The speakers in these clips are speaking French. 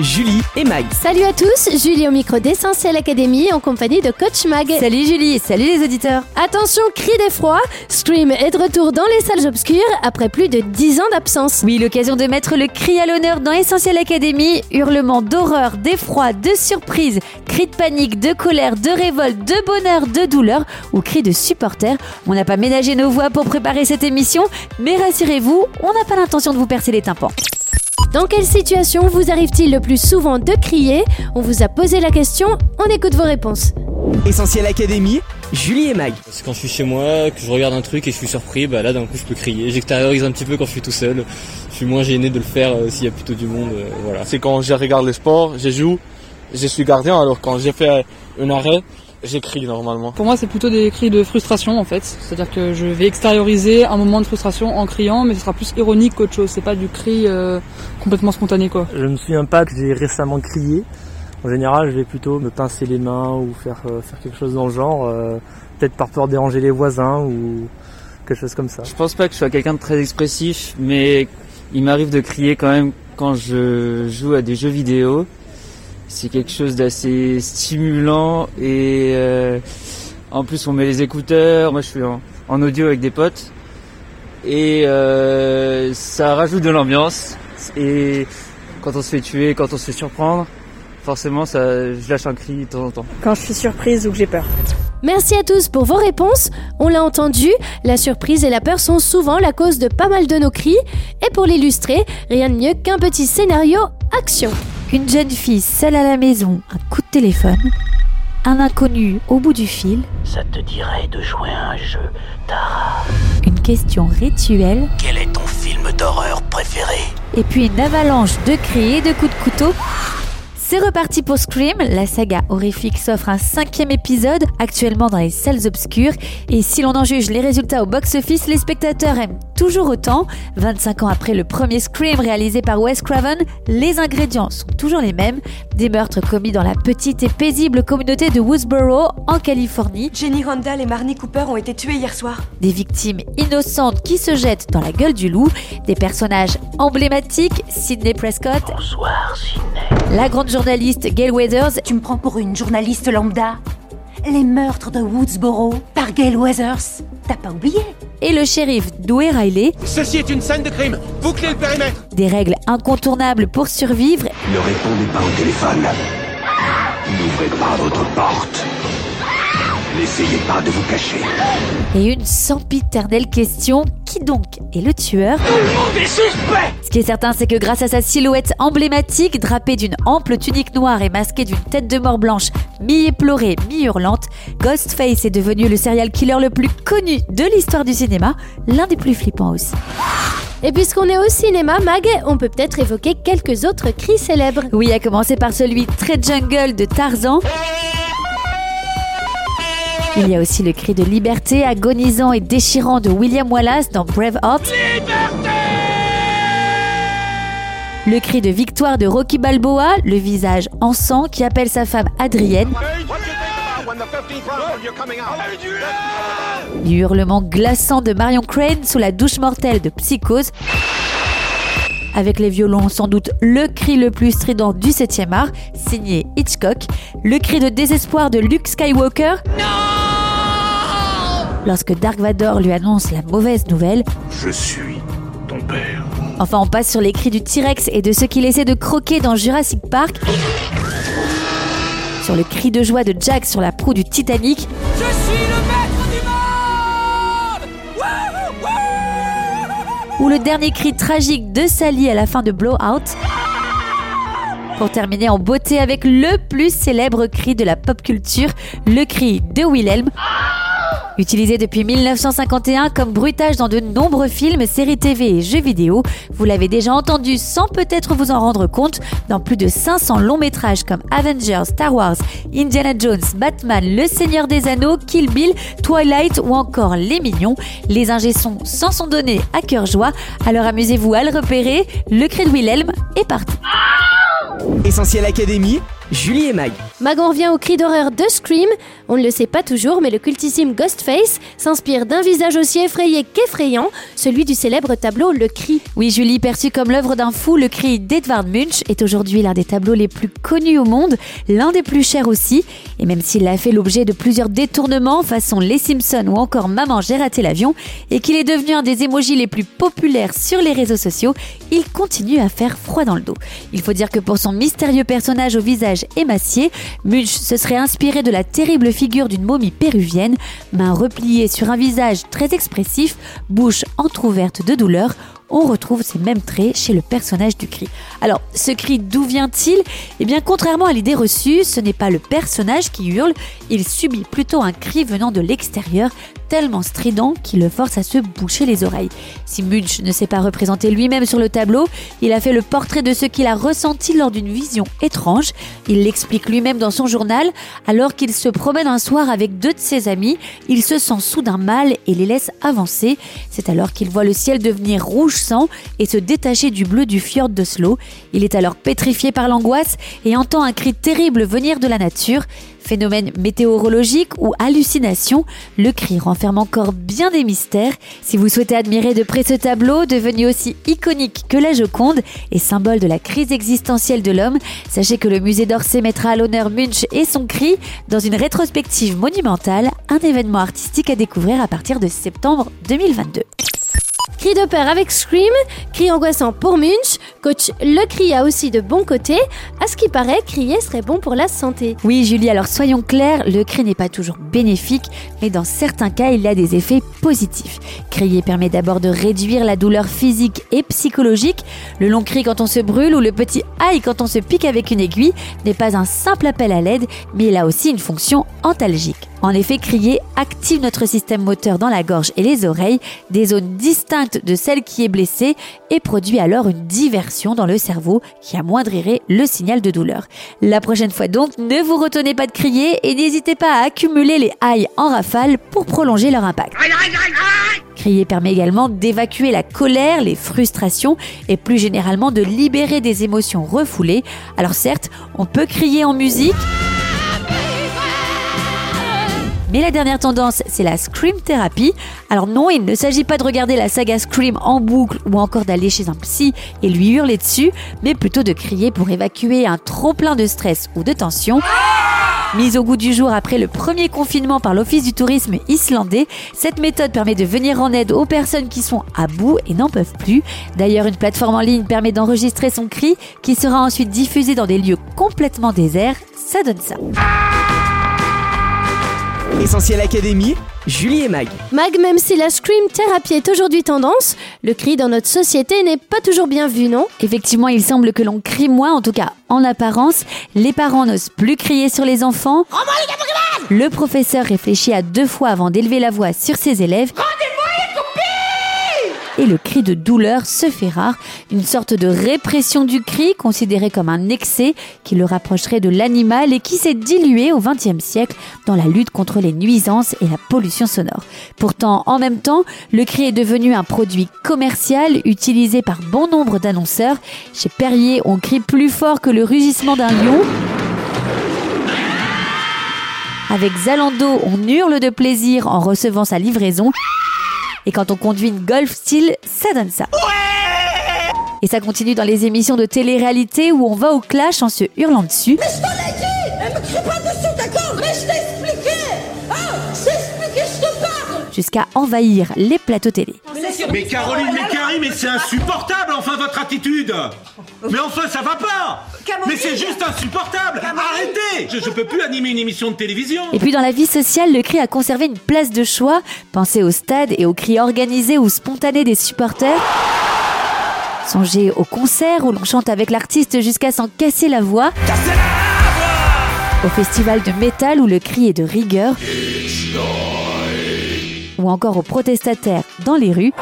Julie et Mag. Salut à tous, Julie au micro d'Essentiel Academy en compagnie de Coach Mag. Salut Julie, salut les auditeurs. Attention, cri d'effroi, Scream est de retour dans les salles obscures après plus de 10 ans d'absence. Oui, l'occasion de mettre le cri à l'honneur dans Essentiel Academy. Hurlements d'horreur, d'effroi, de surprise, cris de panique, de colère, de révolte, de bonheur, de douleur ou cris de supporters. On n'a pas ménagé nos voix pour préparer cette émission, mais rassurez-vous, on n'a pas l'intention de vous percer les tympans. Dans quelle situation vous arrive-t-il le plus souvent de crier On vous a posé la question, on écoute vos réponses. Essentiel Académie. Julie et Mag. C'est quand je suis chez moi, que je regarde un truc et je suis surpris, bah là d'un coup je peux crier. J'extériorise un petit peu quand je suis tout seul. Je suis moins gêné de le faire euh, s'il y a plutôt du monde. euh, voilà. C'est quand je regarde le sport, je joue, je suis gardien, alors quand j'ai fait un arrêt, j'écris normalement. Pour moi, c'est plutôt des cris de frustration en fait. C'est-à-dire que je vais extérioriser un moment de frustration en criant, mais ce sera plus ironique qu'autre chose. C'est pas du cri euh, complètement spontané quoi. Je me souviens pas que j'ai récemment crié. En général, je vais plutôt me pincer les mains ou faire, euh, faire quelque chose dans le genre, euh, peut-être par peur de déranger les voisins ou quelque chose comme ça. Je pense pas que je sois quelqu'un de très expressif, mais il m'arrive de crier quand même quand je joue à des jeux vidéo. C'est quelque chose d'assez stimulant et euh, en plus on met les écouteurs. Moi je suis en, en audio avec des potes et euh, ça rajoute de l'ambiance. Et quand on se fait tuer, quand on se fait surprendre, forcément ça, je lâche un cri de temps en temps. Quand je suis surprise ou que j'ai peur. Merci à tous pour vos réponses. On l'a entendu, la surprise et la peur sont souvent la cause de pas mal de nos cris. Et pour l'illustrer, rien de mieux qu'un petit scénario action. Une jeune fille seule à la maison, un coup de téléphone, un inconnu au bout du fil, Ça te dirait de jouer à un jeu, Tara. Une question rituelle, Quel est ton film d'horreur préféré? Et puis une avalanche de cris et de coups de couteau. C'est reparti pour Scream, la saga horrifique s'offre un cinquième épisode actuellement dans les salles obscures et si l'on en juge les résultats au box-office, les spectateurs aiment toujours autant. 25 ans après le premier Scream réalisé par Wes Craven, les ingrédients sont toujours les mêmes, des meurtres commis dans la petite et paisible communauté de Woodsboro en Californie, Jenny Randall et Marnie Cooper ont été tués hier soir. des victimes innocentes qui se jettent dans la gueule du loup, des personnages emblématiques, Sidney Prescott, Bonsoir, Sidney. la grande journaliste Gail Weathers Tu me prends pour une journaliste lambda Les meurtres de Woodsboro par Gail Weathers. T'as pas oublié? Et le shérif Dewey Riley, Ceci est une scène de crime. Bouclez le périmètre. des règles incontournables pour survivre Ne répondez pas au téléphone. N'ouvrez pas votre porte. N'essayez pas de vous cacher. et une sempiternelle question qui donc est le tueur Des suspects Ce qui est certain, c'est que grâce à sa silhouette emblématique, drapée d'une ample tunique noire et masquée d'une tête de mort blanche, mi-éplorée, mi-hurlante, Ghostface est devenu le serial killer le plus connu de l'histoire du cinéma, l'un des plus flippants aussi. Et puisqu'on est au cinéma, Mag, on peut peut-être évoquer quelques autres cris célèbres. Oui, à commencer par celui très jungle de Tarzan. Il y a aussi le cri de liberté agonisant et déchirant de William Wallace dans Braveheart. Le cri de victoire de Rocky Balboa, le visage en sang qui appelle sa femme Adrienne. Le hurlement glaçant de Marion Crane sous la douche mortelle de Psychose. Avec les violons, sans doute le cri le plus strident du 7e art, signé Hitchcock. Le cri de désespoir de Luke Skywalker. Lorsque Dark Vador lui annonce la mauvaise nouvelle. Je suis ton père. Enfin, on passe sur les cris du T-Rex et de ceux qu'il essaie de croquer dans Jurassic Park. Sur le cri de joie de Jack sur la proue du Titanic. Ou le dernier cri tragique de Sally à la fin de Blowout. Pour terminer en beauté avec le plus célèbre cri de la pop culture, le cri de Wilhelm. Utilisé depuis 1951 comme bruitage dans de nombreux films, séries TV et jeux vidéo, vous l'avez déjà entendu sans peut-être vous en rendre compte dans plus de 500 longs métrages comme Avengers, Star Wars, Indiana Jones, Batman, Le Seigneur des Anneaux, Kill Bill, Twilight ou encore Les Mignons. Les ingé-sons s'en sont donnés à cœur joie, alors amusez-vous à le repérer. Le cri de Wilhelm est parti. Essentiel Académie. Julie et Mag. Mag, on revient au cri d'horreur de Scream. On ne le sait pas toujours, mais le cultissime Ghostface s'inspire d'un visage aussi effrayé qu'effrayant, celui du célèbre tableau Le Cri. Oui, Julie, perçu comme l'œuvre d'un fou, le cri d'Edvard Munch est aujourd'hui l'un des tableaux les plus connus au monde, l'un des plus chers aussi. Et même s'il a fait l'objet de plusieurs détournements, façon Les Simpsons ou encore Maman, j'ai raté l'avion, et qu'il est devenu un des émojis les plus populaires sur les réseaux sociaux, il continue à faire froid dans le dos. Il faut dire que pour son mystérieux personnage au visage émacié, Munch se serait inspiré de la terrible figure d'une momie péruvienne, main repliée sur un visage très expressif, bouche entr'ouverte de douleur, on retrouve ces mêmes traits chez le personnage du cri. Alors, ce cri, d'où vient-il? Eh bien, contrairement à l'idée reçue, ce n'est pas le personnage qui hurle, il subit plutôt un cri venant de l'extérieur, tellement strident qu'il le force à se boucher les oreilles. Si Munch ne s'est pas représenté lui-même sur le tableau, il a fait le portrait de ce qu'il a ressenti lors d'une vision étrange. Il l'explique lui-même dans son journal. Alors qu'il se promène un soir avec deux de ses amis, il se sent soudain mal et les laisse avancer. C'est alors qu'il voit le ciel devenir rouge sang et se détacher du bleu du fjord d'Oslo. Il est alors pétrifié par l'angoisse et entend un cri terrible venir de la nature. Phénomène météorologique ou hallucination, le cri renferme encore bien des mystères. Si vous souhaitez admirer de près ce tableau, devenu aussi iconique que la Joconde et symbole de la crise existentielle de l'homme, sachez que le musée d'Orsay mettra à l'honneur Munch et son cri dans une rétrospective monumentale, un événement artistique à découvrir à partir de septembre 2022. Cri de peur avec Scream, cri angoissant pour Munch, coach le cri a aussi de bons côtés. À ce qui paraît, crier serait bon pour la santé. Oui, Julie, alors soyons clairs, le cri n'est pas toujours bénéfique, mais dans certains cas, il a des effets positifs. Crier permet d'abord de réduire la douleur physique et psychologique. Le long cri quand on se brûle ou le petit aïe quand on se pique avec une aiguille n'est pas un simple appel à l'aide, mais il a aussi une fonction antalgique. En effet, crier active notre système moteur dans la gorge et les oreilles, des zones distinctes de celle qui est blessée, et produit alors une diversion dans le cerveau qui amoindrirait le signal de douleur. La prochaine fois donc, ne vous retenez pas de crier et n'hésitez pas à accumuler les haïs en rafale pour prolonger leur impact. Crier permet également d'évacuer la colère, les frustrations et plus généralement de libérer des émotions refoulées. Alors certes, on peut crier en musique, mais la dernière tendance, c'est la Scream Therapy. Alors non, il ne s'agit pas de regarder la saga Scream en boucle ou encore d'aller chez un psy et lui hurler dessus, mais plutôt de crier pour évacuer un trop plein de stress ou de tension. Mise au goût du jour après le premier confinement par l'Office du tourisme islandais, cette méthode permet de venir en aide aux personnes qui sont à bout et n'en peuvent plus. D'ailleurs, une plateforme en ligne permet d'enregistrer son cri qui sera ensuite diffusé dans des lieux complètement déserts. Ça donne ça. Essentiel Académie, Julie et Mag. Mag, même si la scream thérapie est aujourd'hui tendance, le cri dans notre société n'est pas toujours bien vu, non? Effectivement, il semble que l'on crie moins, en tout cas en apparence. Les parents n'osent plus crier sur les enfants. Le professeur réfléchit à deux fois avant d'élever la voix sur ses élèves et le cri de douleur se fait rare, une sorte de répression du cri considérée comme un excès qui le rapprocherait de l'animal et qui s'est dilué au XXe siècle dans la lutte contre les nuisances et la pollution sonore. Pourtant, en même temps, le cri est devenu un produit commercial utilisé par bon nombre d'annonceurs. Chez Perrier, on crie plus fort que le rugissement d'un lion. Avec Zalando, on hurle de plaisir en recevant sa livraison. Et quand on conduit une Golf style, ça donne ça. Et ça continue dans les émissions de télé-réalité où on va au clash en se hurlant dessus. Mais je t'en ai dit Elle me crie pas dessus, d'accord Mais je t'ai expliqué Ah Je t'ai expliqué, je te parle Jusqu'à envahir les plateaux télé. Mais Caroline, mais Carrie, mais c'est insupportable, enfin, votre attitude Mais enfin, ça va pas Mais c'est juste insupportable Arrêtez je, je peux plus animer une émission de télévision Et puis dans la vie sociale, le cri a conservé une place de choix. Pensez au stade et aux cris organisés ou spontanés des supporters. Songez au concert où l'on chante avec l'artiste jusqu'à s'en casser la voix. Au festival de métal où le cri est de rigueur. Ou encore aux protestataires dans les rues.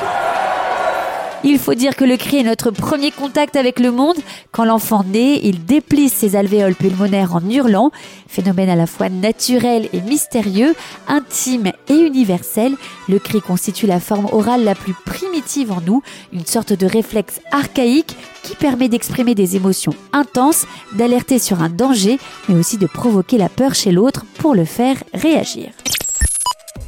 Il faut dire que le cri est notre premier contact avec le monde. Quand l'enfant naît, il déplisse ses alvéoles pulmonaires en hurlant, phénomène à la fois naturel et mystérieux, intime et universel. Le cri constitue la forme orale la plus primitive en nous, une sorte de réflexe archaïque qui permet d'exprimer des émotions intenses, d'alerter sur un danger, mais aussi de provoquer la peur chez l'autre pour le faire réagir.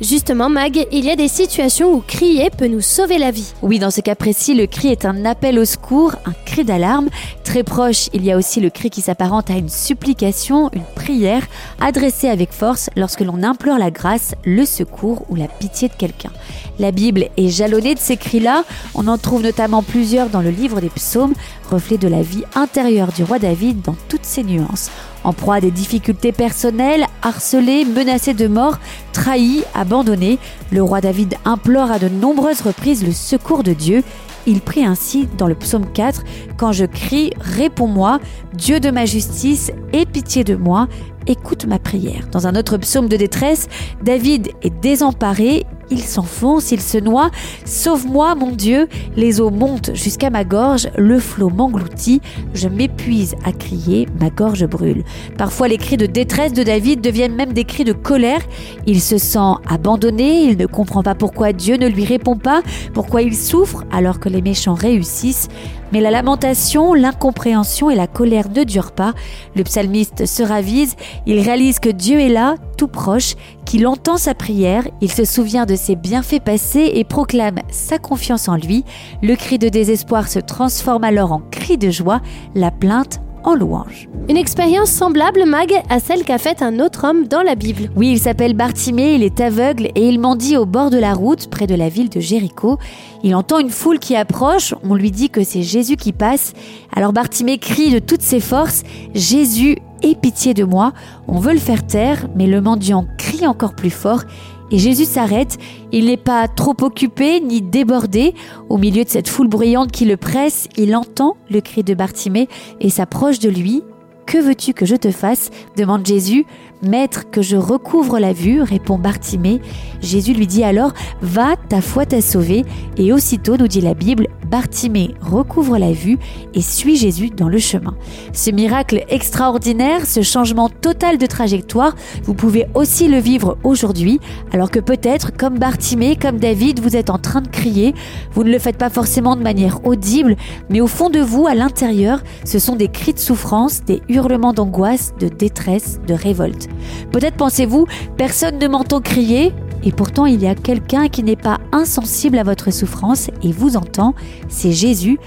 Justement, Mag, il y a des situations où crier peut nous sauver la vie. Oui, dans ce cas précis, le cri est un appel au secours, un cri d'alarme. Très proche, il y a aussi le cri qui s'apparente à une supplication, une prière, adressée avec force lorsque l'on implore la grâce, le secours ou la pitié de quelqu'un. La Bible est jalonnée de ces cris-là. On en trouve notamment plusieurs dans le livre des psaumes, reflet de la vie intérieure du roi David dans toutes ses nuances. En proie à des difficultés personnelles, harcelé, menacé de mort, trahi, abandonné, le roi David implore à de nombreuses reprises le secours de Dieu. Il prie ainsi dans le psaume 4 Quand je crie, réponds-moi, Dieu de ma justice, aie pitié de moi, écoute ma prière. Dans un autre psaume de détresse, David est désemparé, il s'enfonce, il se noie. Sauve-moi, mon Dieu. Les eaux montent jusqu'à ma gorge, le flot m'engloutit. Je m'épuise à crier, ma gorge brûle. Parfois, les cris de détresse de David deviennent même des cris de colère. Il se sent abandonné, il ne comprend pas pourquoi Dieu ne lui répond pas, pourquoi il souffre alors que les méchants réussissent. Mais la lamentation, l'incompréhension et la colère ne durent pas. Le psalmiste se ravise, il réalise que Dieu est là, tout proche, qu'il entend sa prière, il se souvient de ses bienfaits passés et proclame sa confiance en lui. Le cri de désespoir se transforme alors en cri de joie, la plainte en louange. Une expérience semblable, Mag, à celle qu'a faite un autre homme dans la Bible. Oui, il s'appelle Bartimée, il est aveugle et il mendie au bord de la route, près de la ville de Jéricho. Il entend une foule qui approche, on lui dit que c'est Jésus qui passe. Alors Bartimée crie de toutes ses forces Jésus, aie pitié de moi. On veut le faire taire, mais le mendiant crie encore plus fort et Jésus s'arrête. Il n'est pas trop occupé ni débordé. Au milieu de cette foule bruyante qui le presse, il entend le cri de Bartimée et s'approche de lui. Que veux-tu que je te fasse? demande Jésus. Maître, que je recouvre la vue, répond Bartimée. Jésus lui dit alors Va, ta foi t'a sauvé. Et aussitôt, nous dit la Bible, Bartimée recouvre la vue et suit Jésus dans le chemin. Ce miracle extraordinaire, ce changement total de trajectoire, vous pouvez aussi le vivre aujourd'hui, alors que peut-être, comme Bartimée, comme David, vous êtes en train de crier. Vous ne le faites pas forcément de manière audible, mais au fond de vous, à l'intérieur, ce sont des cris de souffrance, des hurlements d'angoisse, de détresse, de révolte. Peut-être pensez-vous, personne ne m'entend crier, et pourtant il y a quelqu'un qui n'est pas insensible à votre souffrance et vous entend, c'est Jésus.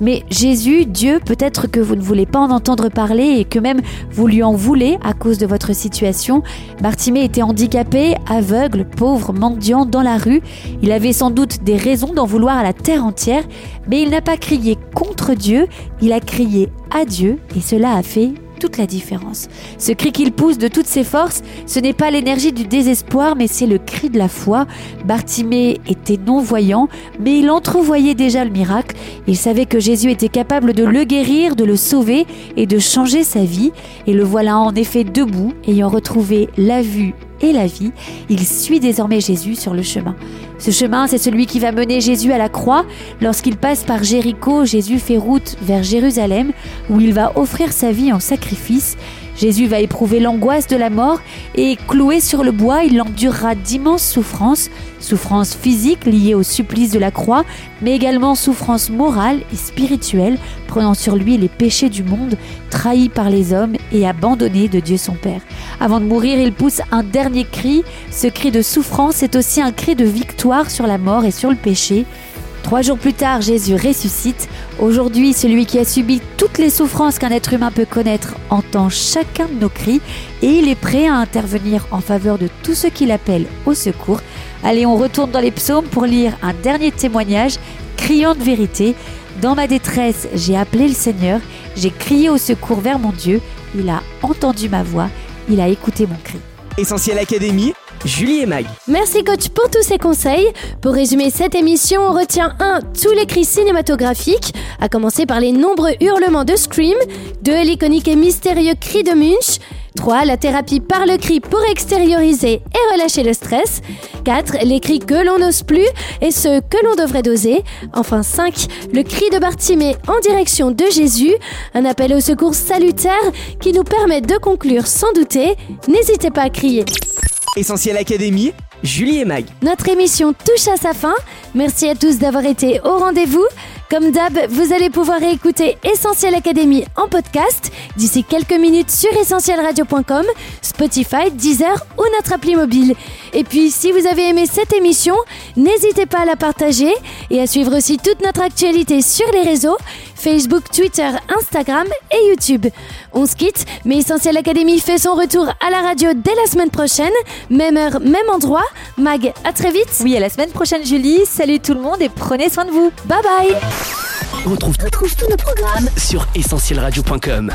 Mais Jésus, Dieu, peut-être que vous ne voulez pas en entendre parler et que même vous lui en voulez à cause de votre situation. Bartimée était handicapé, aveugle, pauvre, mendiant dans la rue. Il avait sans doute des raisons d'en vouloir à la terre entière, mais il n'a pas crié contre Dieu, il a crié à Dieu et cela a fait toute la différence. Ce cri qu'il pousse de toutes ses forces, ce n'est pas l'énergie du désespoir, mais c'est le cri de la foi. Bartimée était non-voyant, mais il entrevoyait déjà le miracle. Il savait que Jésus était capable de le guérir, de le sauver et de changer sa vie. Et le voilà en effet debout, ayant retrouvé la vue et la vie, il suit désormais Jésus sur le chemin. Ce chemin, c'est celui qui va mener Jésus à la croix. Lorsqu'il passe par Jéricho, Jésus fait route vers Jérusalem, où il va offrir sa vie en sacrifice. Jésus va éprouver l'angoisse de la mort et cloué sur le bois, il endurera d'immenses souffrances, souffrances physiques liées au supplice de la croix, mais également souffrances morales et spirituelles, prenant sur lui les péchés du monde, trahi par les hommes et abandonné de Dieu son Père. Avant de mourir, il pousse un dernier cri. Ce cri de souffrance est aussi un cri de victoire sur la mort et sur le péché. Trois jours plus tard, Jésus ressuscite. Aujourd'hui, celui qui a subi toutes les souffrances qu'un être humain peut connaître entend chacun de nos cris et il est prêt à intervenir en faveur de tous ceux qui l'appellent au secours. Allez, on retourne dans les psaumes pour lire un dernier témoignage criant de vérité. Dans ma détresse, j'ai appelé le Seigneur, j'ai crié au secours vers mon Dieu, il a entendu ma voix, il a écouté mon cri. Essentiel Académie, Julie et Mag. Merci coach pour tous ces conseils. Pour résumer cette émission, on retient 1. Tous les cris cinématographiques, à commencer par les nombreux hurlements de Scream, 2. L'iconique et mystérieux cri de Munch, 3. La thérapie par le cri pour extérioriser et relâcher le stress. 4. Les cris que l'on n'ose plus et ceux que l'on devrait doser. Enfin 5. Le cri de Bartimée en direction de Jésus. Un appel au secours salutaire qui nous permet de conclure sans douter. N'hésitez pas à crier. Essentiel Académie, Julie et Mag. Notre émission touche à sa fin. Merci à tous d'avoir été au rendez-vous. Comme d'hab, vous allez pouvoir écouter Essentiel Académie en podcast d'ici quelques minutes sur essentielradio.com, Spotify, Deezer ou notre appli mobile. Et puis, si vous avez aimé cette émission, n'hésitez pas à la partager et à suivre aussi toute notre actualité sur les réseaux Facebook, Twitter, Instagram et YouTube. On se quitte, mais Essentiel Académie fait son retour à la radio dès la semaine prochaine. Même heure, même endroit. Mag, à très vite. Oui, à la semaine prochaine, Julie. Salut tout le monde et prenez soin de vous. Bye bye. On retrouve, tous nos programmes sur essentielradio.com.